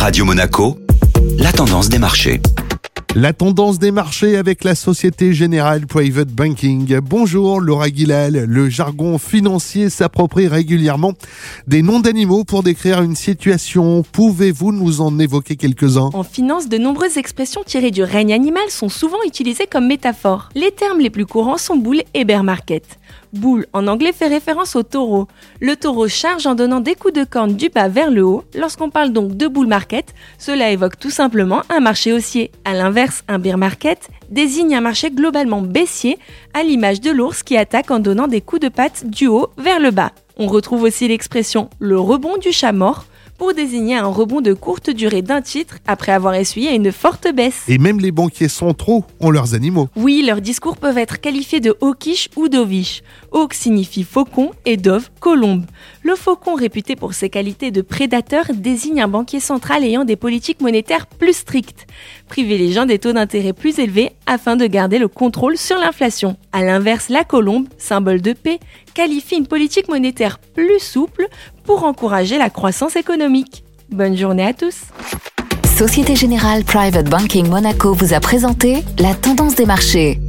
Radio Monaco, la tendance des marchés. La tendance des marchés avec la Société Générale Private Banking. Bonjour Laura Guilal. Le jargon financier s'approprie régulièrement des noms d'animaux pour décrire une situation. Pouvez-vous nous en évoquer quelques-uns? En finance, de nombreuses expressions tirées du règne animal sont souvent utilisées comme métaphores. Les termes les plus courants sont boule et bear market. Boule en anglais fait référence au taureau. Le taureau charge en donnant des coups de corne du bas vers le haut. Lorsqu'on parle donc de bull market, cela évoque tout simplement un marché haussier. À l'inverse, un bear market désigne un marché globalement baissier, à l'image de l'ours qui attaque en donnant des coups de patte du haut vers le bas. On retrouve aussi l'expression le rebond du chat mort pour désigner un rebond de courte durée d'un titre après avoir essuyé une forte baisse. Et même les banquiers centraux ont leurs animaux. Oui, leurs discours peuvent être qualifiés de hawkish ou dovish. Hawk signifie faucon et dove colombe. Le faucon, réputé pour ses qualités de prédateur, désigne un banquier central ayant des politiques monétaires plus strictes, privilégiant des taux d'intérêt plus élevés afin de garder le contrôle sur l'inflation. A l'inverse, la colombe, symbole de paix, qualifie une politique monétaire plus souple pour encourager la croissance économique. Bonne journée à tous. Société Générale Private Banking Monaco vous a présenté la tendance des marchés.